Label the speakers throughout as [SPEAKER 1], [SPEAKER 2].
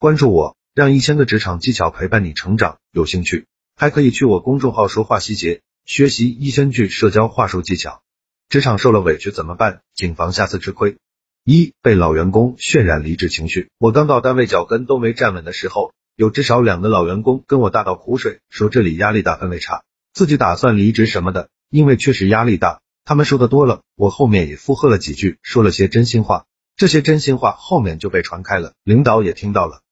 [SPEAKER 1] 关注我，让一千个职场技巧陪伴你成长。有兴趣还可以去我公众号说话细节，学习一千句社交话术技巧。职场受了委屈怎么办？谨防下次吃亏。一被老员工渲染离职情绪。我刚到单位脚跟都没站稳的时候，有至少两个老员工跟我大倒苦水，说这里压力大，氛围差，自己打算离职什么的。因为确实压力大，他们说的多了，我后面也附和了几句，说了些真心话。这些真心话后面就被传开了，领导也听到了。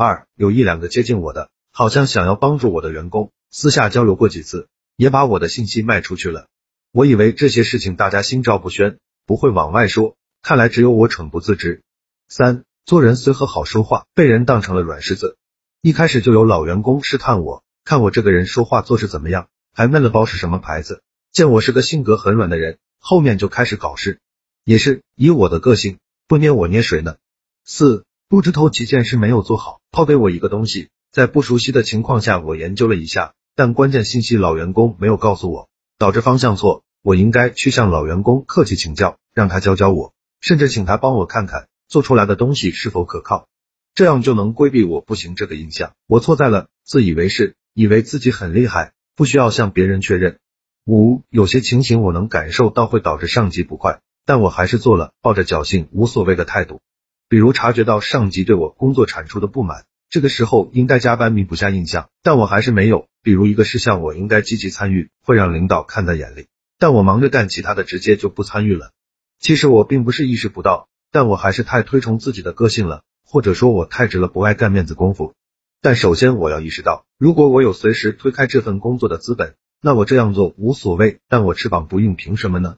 [SPEAKER 1] 二有一两个接近我的，好像想要帮助我的员工，私下交流过几次，也把我的信息卖出去了。我以为这些事情大家心照不宣，不会往外说，看来只有我蠢不自知。三做人随和好说话，被人当成了软柿子。一开始就有老员工试探我，看我这个人说话做事怎么样，还问了包是什么牌子。见我是个性格很软的人，后面就开始搞事。也是以我的个性，不捏我捏谁呢？四不知头几件事没有做好，抛给我一个东西，在不熟悉的情况下，我研究了一下，但关键信息老员工没有告诉我。导致方向错，我应该去向老员工客气请教，让他教教我，甚至请他帮我看看做出来的东西是否可靠，这样就能规避我不行这个印象。我错在了自以为是，以为自己很厉害，不需要向别人确认。五有些情形我能感受到会导致上级不快，但我还是做了，抱着侥幸无所谓的态度。比如察觉到上级对我工作产出的不满。这个时候应该加班弥补下印象，但我还是没有。比如一个事项我应该积极参与，会让领导看在眼里，但我忙着干其他的，直接就不参与了。其实我并不是意识不到，但我还是太推崇自己的个性了，或者说我太直了，不爱干面子功夫。但首先我要意识到，如果我有随时推开这份工作的资本，那我这样做无所谓。但我翅膀不硬，凭什么呢？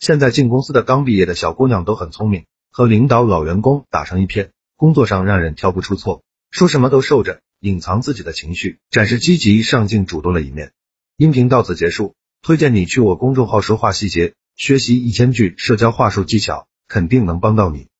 [SPEAKER 1] 现在进公司的刚毕业的小姑娘都很聪明，和领导老员工打成一片，工作上让人挑不出错。说什么都受着，隐藏自己的情绪，展示积极上进主动的一面。音频到此结束，推荐你去我公众号说话细节，学习一千句社交话术技巧，肯定能帮到你。